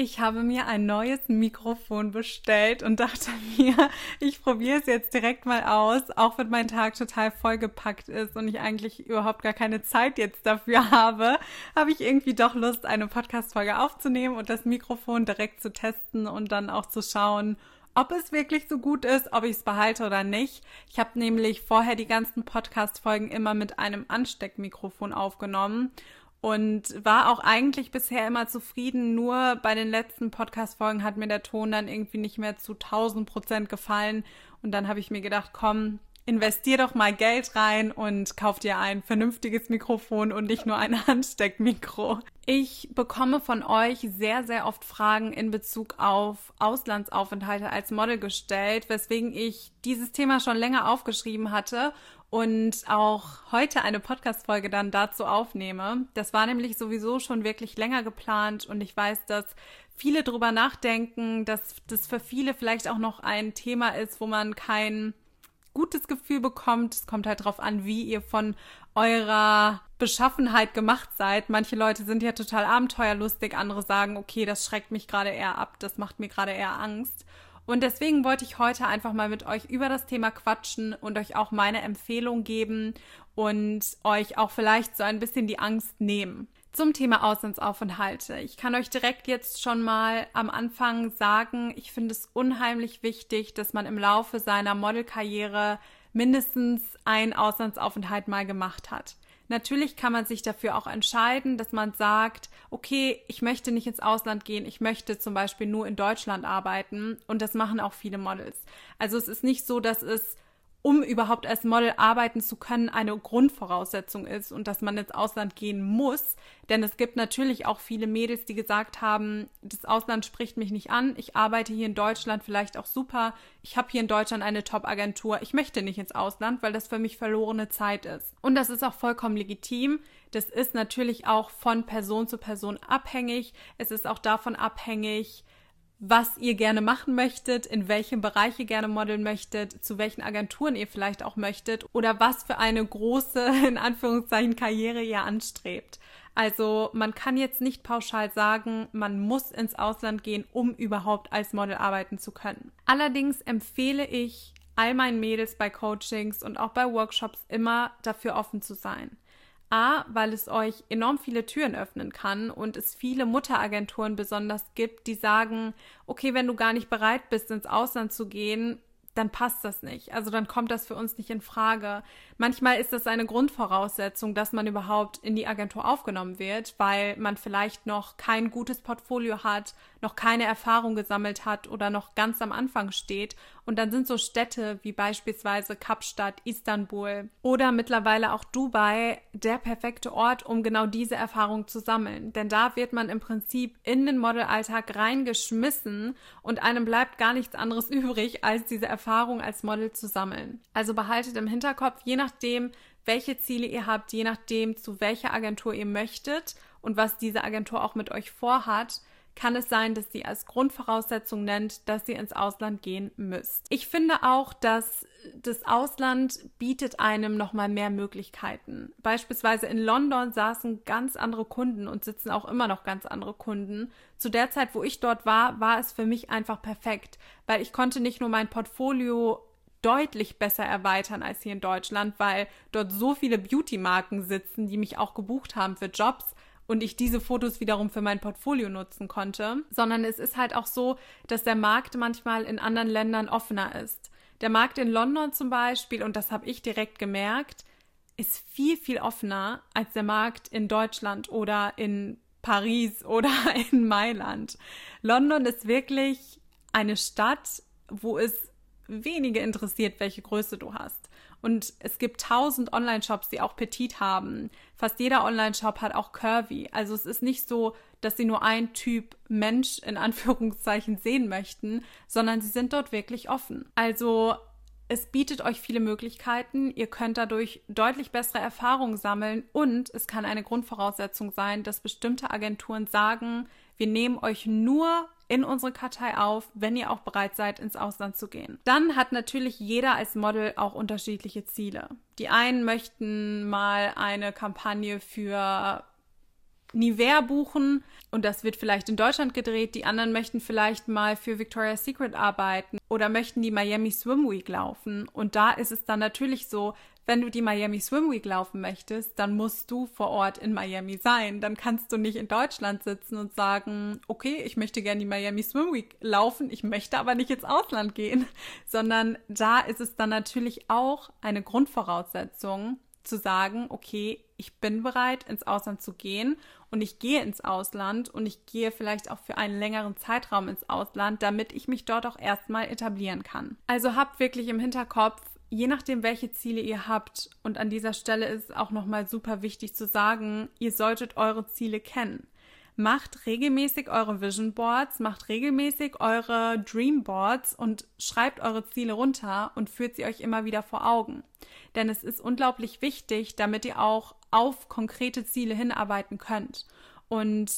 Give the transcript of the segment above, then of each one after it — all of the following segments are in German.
Ich habe mir ein neues Mikrofon bestellt und dachte mir, ich probiere es jetzt direkt mal aus, auch wenn mein Tag total vollgepackt ist und ich eigentlich überhaupt gar keine Zeit jetzt dafür habe, habe ich irgendwie doch Lust, eine Podcast-Folge aufzunehmen und das Mikrofon direkt zu testen und dann auch zu schauen, ob es wirklich so gut ist, ob ich es behalte oder nicht. Ich habe nämlich vorher die ganzen Podcast-Folgen immer mit einem Ansteckmikrofon aufgenommen und war auch eigentlich bisher immer zufrieden. Nur bei den letzten Podcast-Folgen hat mir der Ton dann irgendwie nicht mehr zu 1000 Prozent gefallen. Und dann habe ich mir gedacht, komm, investier doch mal Geld rein und kauf dir ein vernünftiges Mikrofon und nicht nur ein Handsteckmikro. Ich bekomme von euch sehr, sehr oft Fragen in Bezug auf Auslandsaufenthalte als Model gestellt, weswegen ich dieses Thema schon länger aufgeschrieben hatte und auch heute eine Podcast-Folge dann dazu aufnehme. Das war nämlich sowieso schon wirklich länger geplant und ich weiß, dass viele drüber nachdenken, dass das für viele vielleicht auch noch ein Thema ist, wo man kein gutes Gefühl bekommt. Es kommt halt drauf an, wie ihr von eurer Beschaffenheit gemacht seid. Manche Leute sind ja total abenteuerlustig, andere sagen, okay, das schreckt mich gerade eher ab, das macht mir gerade eher Angst. Und deswegen wollte ich heute einfach mal mit euch über das Thema quatschen und euch auch meine Empfehlung geben und euch auch vielleicht so ein bisschen die Angst nehmen. Zum Thema Auslandsaufenthalte. Ich kann euch direkt jetzt schon mal am Anfang sagen, ich finde es unheimlich wichtig, dass man im Laufe seiner Modelkarriere mindestens einen Auslandsaufenthalt mal gemacht hat. Natürlich kann man sich dafür auch entscheiden, dass man sagt, okay, ich möchte nicht ins Ausland gehen, ich möchte zum Beispiel nur in Deutschland arbeiten und das machen auch viele Models. Also es ist nicht so, dass es um überhaupt als Model arbeiten zu können, eine Grundvoraussetzung ist und dass man ins Ausland gehen muss. Denn es gibt natürlich auch viele Mädels, die gesagt haben, das Ausland spricht mich nicht an, ich arbeite hier in Deutschland vielleicht auch super, ich habe hier in Deutschland eine Top-Agentur, ich möchte nicht ins Ausland, weil das für mich verlorene Zeit ist. Und das ist auch vollkommen legitim. Das ist natürlich auch von Person zu Person abhängig. Es ist auch davon abhängig, was ihr gerne machen möchtet, in welchem Bereich ihr gerne modeln möchtet, zu welchen Agenturen ihr vielleicht auch möchtet oder was für eine große, in Anführungszeichen, Karriere ihr anstrebt. Also man kann jetzt nicht pauschal sagen, man muss ins Ausland gehen, um überhaupt als Model arbeiten zu können. Allerdings empfehle ich all meinen Mädels bei Coachings und auch bei Workshops immer dafür offen zu sein. A, weil es euch enorm viele Türen öffnen kann und es viele Mutteragenturen besonders gibt, die sagen, okay, wenn du gar nicht bereit bist, ins Ausland zu gehen, dann passt das nicht. Also dann kommt das für uns nicht in Frage. Manchmal ist das eine Grundvoraussetzung, dass man überhaupt in die Agentur aufgenommen wird, weil man vielleicht noch kein gutes Portfolio hat, noch keine Erfahrung gesammelt hat oder noch ganz am Anfang steht. Und dann sind so Städte wie beispielsweise Kapstadt, Istanbul oder mittlerweile auch Dubai der perfekte Ort, um genau diese Erfahrung zu sammeln. Denn da wird man im Prinzip in den Modelalltag reingeschmissen und einem bleibt gar nichts anderes übrig, als diese Erfahrung als Model zu sammeln. Also behaltet im Hinterkopf, je nachdem, welche Ziele ihr habt, je nachdem, zu welcher Agentur ihr möchtet und was diese Agentur auch mit euch vorhat, kann es sein, dass sie als Grundvoraussetzung nennt, dass ihr ins Ausland gehen müsst. Ich finde auch, dass das Ausland bietet einem nochmal mehr Möglichkeiten. Beispielsweise in London saßen ganz andere Kunden und sitzen auch immer noch ganz andere Kunden. Zu der Zeit, wo ich dort war, war es für mich einfach perfekt, weil ich konnte nicht nur mein Portfolio deutlich besser erweitern als hier in Deutschland, weil dort so viele Beauty-Marken sitzen, die mich auch gebucht haben für Jobs, und ich diese Fotos wiederum für mein Portfolio nutzen konnte, sondern es ist halt auch so, dass der Markt manchmal in anderen Ländern offener ist. Der Markt in London zum Beispiel, und das habe ich direkt gemerkt, ist viel, viel offener als der Markt in Deutschland oder in Paris oder in Mailand. London ist wirklich eine Stadt, wo es wenige interessiert, welche Größe du hast. Und es gibt tausend Online-Shops, die auch Petit haben. Fast jeder Online-Shop hat auch Curvy. Also es ist nicht so, dass sie nur ein Typ Mensch in Anführungszeichen sehen möchten, sondern sie sind dort wirklich offen. Also es bietet euch viele Möglichkeiten. Ihr könnt dadurch deutlich bessere Erfahrungen sammeln und es kann eine Grundvoraussetzung sein, dass bestimmte Agenturen sagen, wir nehmen euch nur in unsere Kartei auf, wenn ihr auch bereit seid, ins Ausland zu gehen. Dann hat natürlich jeder als Model auch unterschiedliche Ziele. Die einen möchten mal eine Kampagne für Nivea buchen und das wird vielleicht in Deutschland gedreht. Die anderen möchten vielleicht mal für Victoria's Secret arbeiten oder möchten die Miami Swim Week laufen. Und da ist es dann natürlich so, wenn du die Miami Swim Week laufen möchtest, dann musst du vor Ort in Miami sein. Dann kannst du nicht in Deutschland sitzen und sagen, okay, ich möchte gerne die Miami Swim Week laufen, ich möchte aber nicht ins Ausland gehen, sondern da ist es dann natürlich auch eine Grundvoraussetzung zu sagen, okay, ich bin bereit, ins Ausland zu gehen und ich gehe ins Ausland und ich gehe vielleicht auch für einen längeren Zeitraum ins Ausland, damit ich mich dort auch erstmal etablieren kann. Also habt wirklich im Hinterkopf, je nachdem, welche Ziele ihr habt, und an dieser Stelle ist es auch nochmal super wichtig zu sagen, ihr solltet eure Ziele kennen. Macht regelmäßig eure Vision Boards, macht regelmäßig eure Dream Boards und schreibt eure Ziele runter und führt sie euch immer wieder vor Augen. Denn es ist unglaublich wichtig, damit ihr auch auf konkrete Ziele hinarbeiten könnt. Und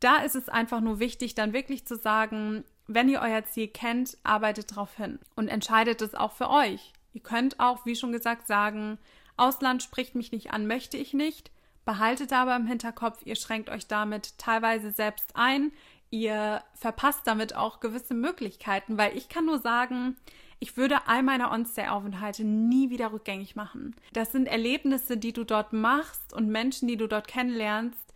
da ist es einfach nur wichtig, dann wirklich zu sagen, wenn ihr euer Ziel kennt, arbeitet darauf hin und entscheidet es auch für euch. Ihr könnt auch, wie schon gesagt, sagen, Ausland spricht mich nicht an, möchte ich nicht. Behaltet aber im Hinterkopf, ihr schränkt euch damit teilweise selbst ein. Ihr verpasst damit auch gewisse Möglichkeiten, weil ich kann nur sagen, ich würde all meine On-Stay-Aufenthalte nie wieder rückgängig machen. Das sind Erlebnisse, die du dort machst und Menschen, die du dort kennenlernst,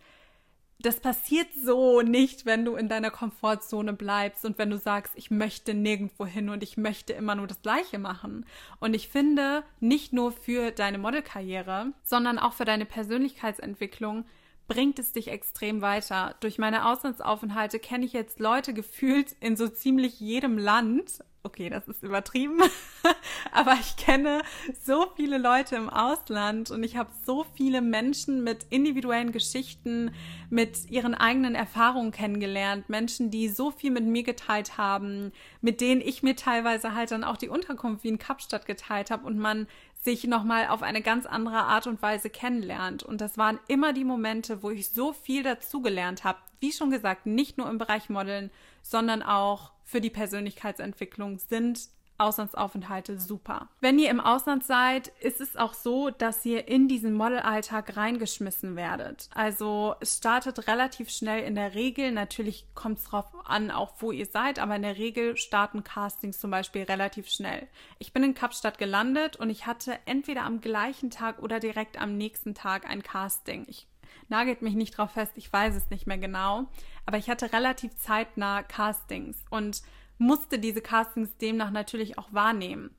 das passiert so nicht, wenn du in deiner Komfortzone bleibst und wenn du sagst, ich möchte nirgendwo hin und ich möchte immer nur das Gleiche machen. Und ich finde, nicht nur für deine Modelkarriere, sondern auch für deine Persönlichkeitsentwicklung bringt es dich extrem weiter. Durch meine Auslandsaufenthalte kenne ich jetzt Leute gefühlt in so ziemlich jedem Land okay, das ist übertrieben, aber ich kenne so viele Leute im Ausland und ich habe so viele Menschen mit individuellen Geschichten, mit ihren eigenen Erfahrungen kennengelernt, Menschen, die so viel mit mir geteilt haben, mit denen ich mir teilweise halt dann auch die Unterkunft wie in Kapstadt geteilt habe und man sich nochmal auf eine ganz andere Art und Weise kennenlernt. Und das waren immer die Momente, wo ich so viel dazugelernt habe. Wie schon gesagt, nicht nur im Bereich Modeln, sondern auch für die Persönlichkeitsentwicklung sind Auslandsaufenthalte super. Wenn ihr im Ausland seid, ist es auch so, dass ihr in diesen Modelalltag reingeschmissen werdet. Also es startet relativ schnell in der Regel. Natürlich kommt es darauf an, auch wo ihr seid, aber in der Regel starten Castings zum Beispiel relativ schnell. Ich bin in Kapstadt gelandet und ich hatte entweder am gleichen Tag oder direkt am nächsten Tag ein Casting. Ich nagelt mich nicht drauf fest, ich weiß es nicht mehr genau, aber ich hatte relativ zeitnah Castings und musste diese Castings demnach natürlich auch wahrnehmen.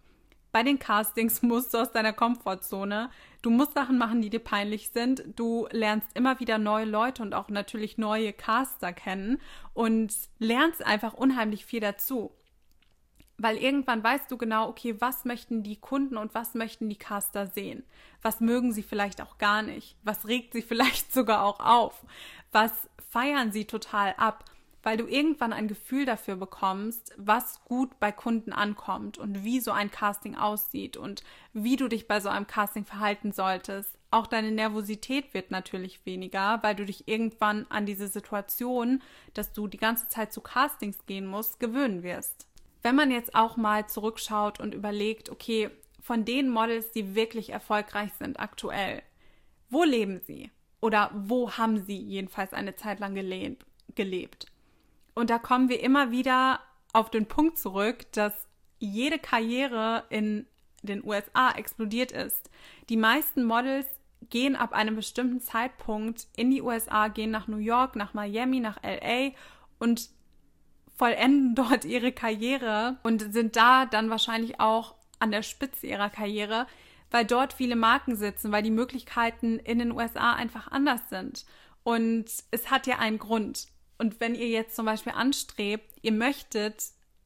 Bei den Castings musst du aus deiner Komfortzone. Du musst Sachen machen, die dir peinlich sind. Du lernst immer wieder neue Leute und auch natürlich neue Caster kennen und lernst einfach unheimlich viel dazu. Weil irgendwann weißt du genau, okay, was möchten die Kunden und was möchten die Caster sehen? Was mögen sie vielleicht auch gar nicht? Was regt sie vielleicht sogar auch auf? Was feiern sie total ab? Weil du irgendwann ein Gefühl dafür bekommst, was gut bei Kunden ankommt und wie so ein Casting aussieht und wie du dich bei so einem Casting verhalten solltest. Auch deine Nervosität wird natürlich weniger, weil du dich irgendwann an diese Situation, dass du die ganze Zeit zu Castings gehen musst, gewöhnen wirst. Wenn man jetzt auch mal zurückschaut und überlegt, okay, von den Models, die wirklich erfolgreich sind aktuell, wo leben sie? Oder wo haben sie jedenfalls eine Zeit lang gelebt? Und da kommen wir immer wieder auf den Punkt zurück, dass jede Karriere in den USA explodiert ist. Die meisten Models gehen ab einem bestimmten Zeitpunkt in die USA, gehen nach New York, nach Miami, nach LA und vollenden dort ihre Karriere und sind da dann wahrscheinlich auch an der Spitze ihrer Karriere, weil dort viele Marken sitzen, weil die Möglichkeiten in den USA einfach anders sind. Und es hat ja einen Grund. Und wenn ihr jetzt zum Beispiel anstrebt, ihr möchtet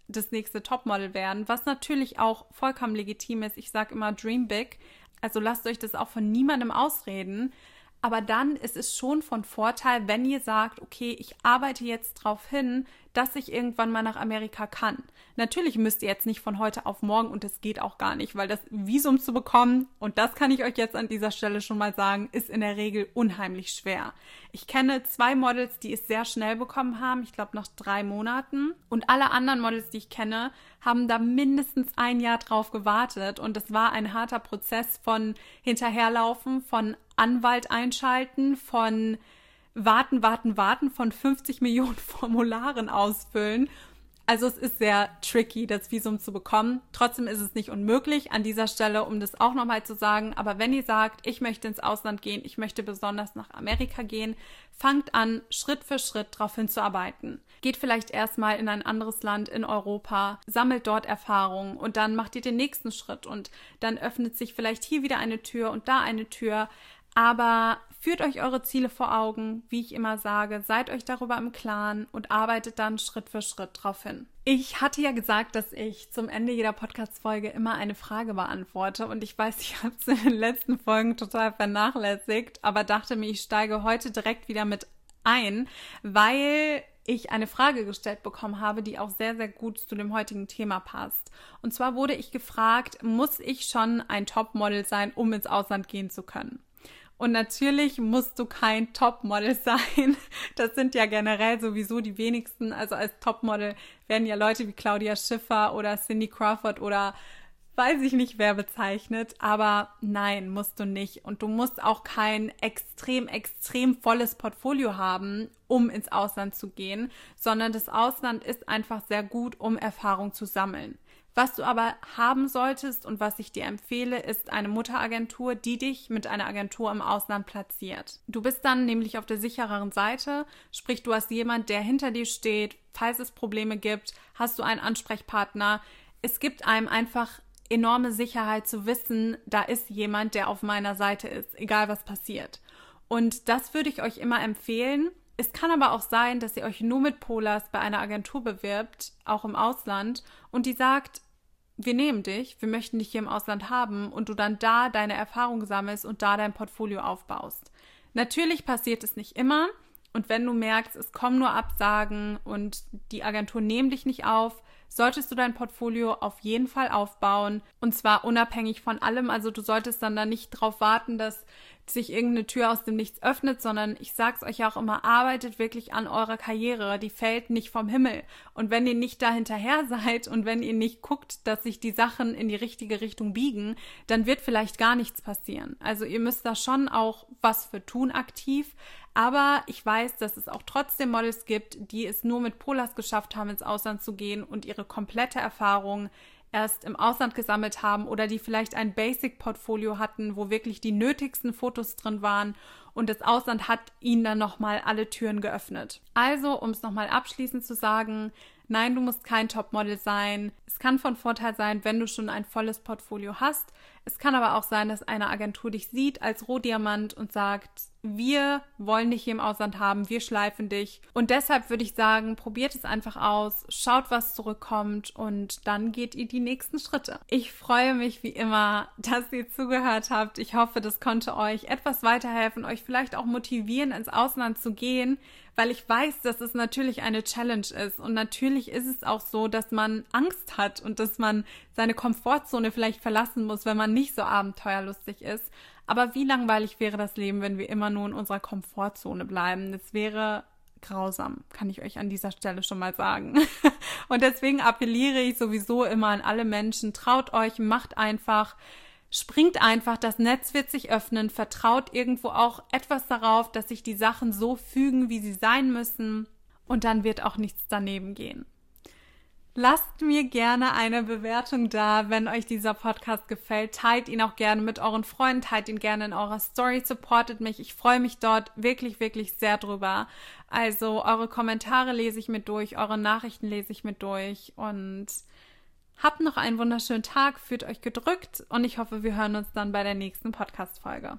das nächste Topmodel werden, was natürlich auch vollkommen legitim ist. Ich sage immer Dream Big. Also lasst euch das auch von niemandem ausreden. Aber dann ist es schon von Vorteil, wenn ihr sagt, okay, ich arbeite jetzt darauf hin, dass ich irgendwann mal nach Amerika kann. Natürlich müsst ihr jetzt nicht von heute auf morgen und das geht auch gar nicht, weil das Visum zu bekommen, und das kann ich euch jetzt an dieser Stelle schon mal sagen, ist in der Regel unheimlich schwer. Ich kenne zwei Models, die es sehr schnell bekommen haben, ich glaube nach drei Monaten. Und alle anderen Models, die ich kenne, haben da mindestens ein Jahr drauf gewartet. Und es war ein harter Prozess von hinterherlaufen, von Anwalt einschalten, von warten, warten, warten von 50 Millionen Formularen ausfüllen also es ist sehr tricky, das Visum zu bekommen. Trotzdem ist es nicht unmöglich an dieser Stelle, um das auch nochmal zu sagen. Aber wenn ihr sagt, ich möchte ins Ausland gehen, ich möchte besonders nach Amerika gehen, fangt an, Schritt für Schritt darauf hinzuarbeiten. Geht vielleicht erstmal in ein anderes Land in Europa, sammelt dort Erfahrungen und dann macht ihr den nächsten Schritt und dann öffnet sich vielleicht hier wieder eine Tür und da eine Tür. Aber führt euch eure Ziele vor Augen, wie ich immer sage, seid euch darüber im Klaren und arbeitet dann Schritt für Schritt drauf hin. Ich hatte ja gesagt, dass ich zum Ende jeder Podcast-Folge immer eine Frage beantworte und ich weiß, ich habe es in den letzten Folgen total vernachlässigt, aber dachte mir, ich steige heute direkt wieder mit ein, weil ich eine Frage gestellt bekommen habe, die auch sehr, sehr gut zu dem heutigen Thema passt. Und zwar wurde ich gefragt, muss ich schon ein Topmodel sein, um ins Ausland gehen zu können? Und natürlich musst du kein Topmodel sein. Das sind ja generell sowieso die wenigsten. Also als Topmodel werden ja Leute wie Claudia Schiffer oder Cindy Crawford oder weiß ich nicht wer bezeichnet. Aber nein, musst du nicht. Und du musst auch kein extrem, extrem volles Portfolio haben, um ins Ausland zu gehen, sondern das Ausland ist einfach sehr gut, um Erfahrung zu sammeln. Was du aber haben solltest und was ich dir empfehle, ist eine Mutteragentur, die dich mit einer Agentur im Ausland platziert. Du bist dann nämlich auf der sichereren Seite, sprich du hast jemand, der hinter dir steht, falls es Probleme gibt, hast du einen Ansprechpartner. Es gibt einem einfach enorme Sicherheit zu wissen, da ist jemand, der auf meiner Seite ist, egal was passiert. Und das würde ich euch immer empfehlen. Es kann aber auch sein, dass ihr euch nur mit Polas bei einer Agentur bewirbt, auch im Ausland, und die sagt, wir nehmen dich, wir möchten dich hier im Ausland haben und du dann da deine Erfahrung sammelst und da dein Portfolio aufbaust. Natürlich passiert es nicht immer und wenn du merkst, es kommen nur Absagen und die Agentur nehmen dich nicht auf, solltest du dein Portfolio auf jeden Fall aufbauen und zwar unabhängig von allem. Also du solltest dann da nicht drauf warten, dass sich irgendeine Tür aus dem Nichts öffnet, sondern ich sag's euch auch immer, arbeitet wirklich an eurer Karriere. Die fällt nicht vom Himmel. Und wenn ihr nicht da hinterher seid und wenn ihr nicht guckt, dass sich die Sachen in die richtige Richtung biegen, dann wird vielleicht gar nichts passieren. Also ihr müsst da schon auch was für tun aktiv. Aber ich weiß, dass es auch trotzdem Models gibt, die es nur mit Polas geschafft haben, ins Ausland zu gehen und ihre komplette Erfahrung erst im Ausland gesammelt haben oder die vielleicht ein Basic-Portfolio hatten, wo wirklich die nötigsten Fotos drin waren und das Ausland hat ihnen dann nochmal alle Türen geöffnet. Also, um es nochmal abschließend zu sagen, nein, du musst kein Topmodel sein. Es kann von Vorteil sein, wenn du schon ein volles Portfolio hast. Es kann aber auch sein, dass eine Agentur dich sieht als Rohdiamant und sagt, wir wollen dich hier im Ausland haben, wir schleifen dich. Und deshalb würde ich sagen, probiert es einfach aus, schaut, was zurückkommt und dann geht ihr die nächsten Schritte. Ich freue mich wie immer, dass ihr zugehört habt. Ich hoffe, das konnte euch etwas weiterhelfen, euch vielleicht auch motivieren, ins Ausland zu gehen, weil ich weiß, dass es natürlich eine Challenge ist. Und natürlich ist es auch so, dass man Angst hat und dass man seine Komfortzone vielleicht verlassen muss, wenn man nicht so abenteuerlustig ist. Aber wie langweilig wäre das Leben, wenn wir immer nur in unserer Komfortzone bleiben? Das wäre grausam, kann ich euch an dieser Stelle schon mal sagen. Und deswegen appelliere ich sowieso immer an alle Menschen, traut euch, macht einfach, springt einfach, das Netz wird sich öffnen, vertraut irgendwo auch etwas darauf, dass sich die Sachen so fügen, wie sie sein müssen. Und dann wird auch nichts daneben gehen. Lasst mir gerne eine Bewertung da, wenn euch dieser Podcast gefällt. Teilt ihn auch gerne mit euren Freunden, teilt ihn gerne in eurer Story, supportet mich. Ich freue mich dort wirklich, wirklich sehr drüber. Also eure Kommentare lese ich mit durch, eure Nachrichten lese ich mit durch und habt noch einen wunderschönen Tag, fühlt euch gedrückt und ich hoffe, wir hören uns dann bei der nächsten Podcast-Folge.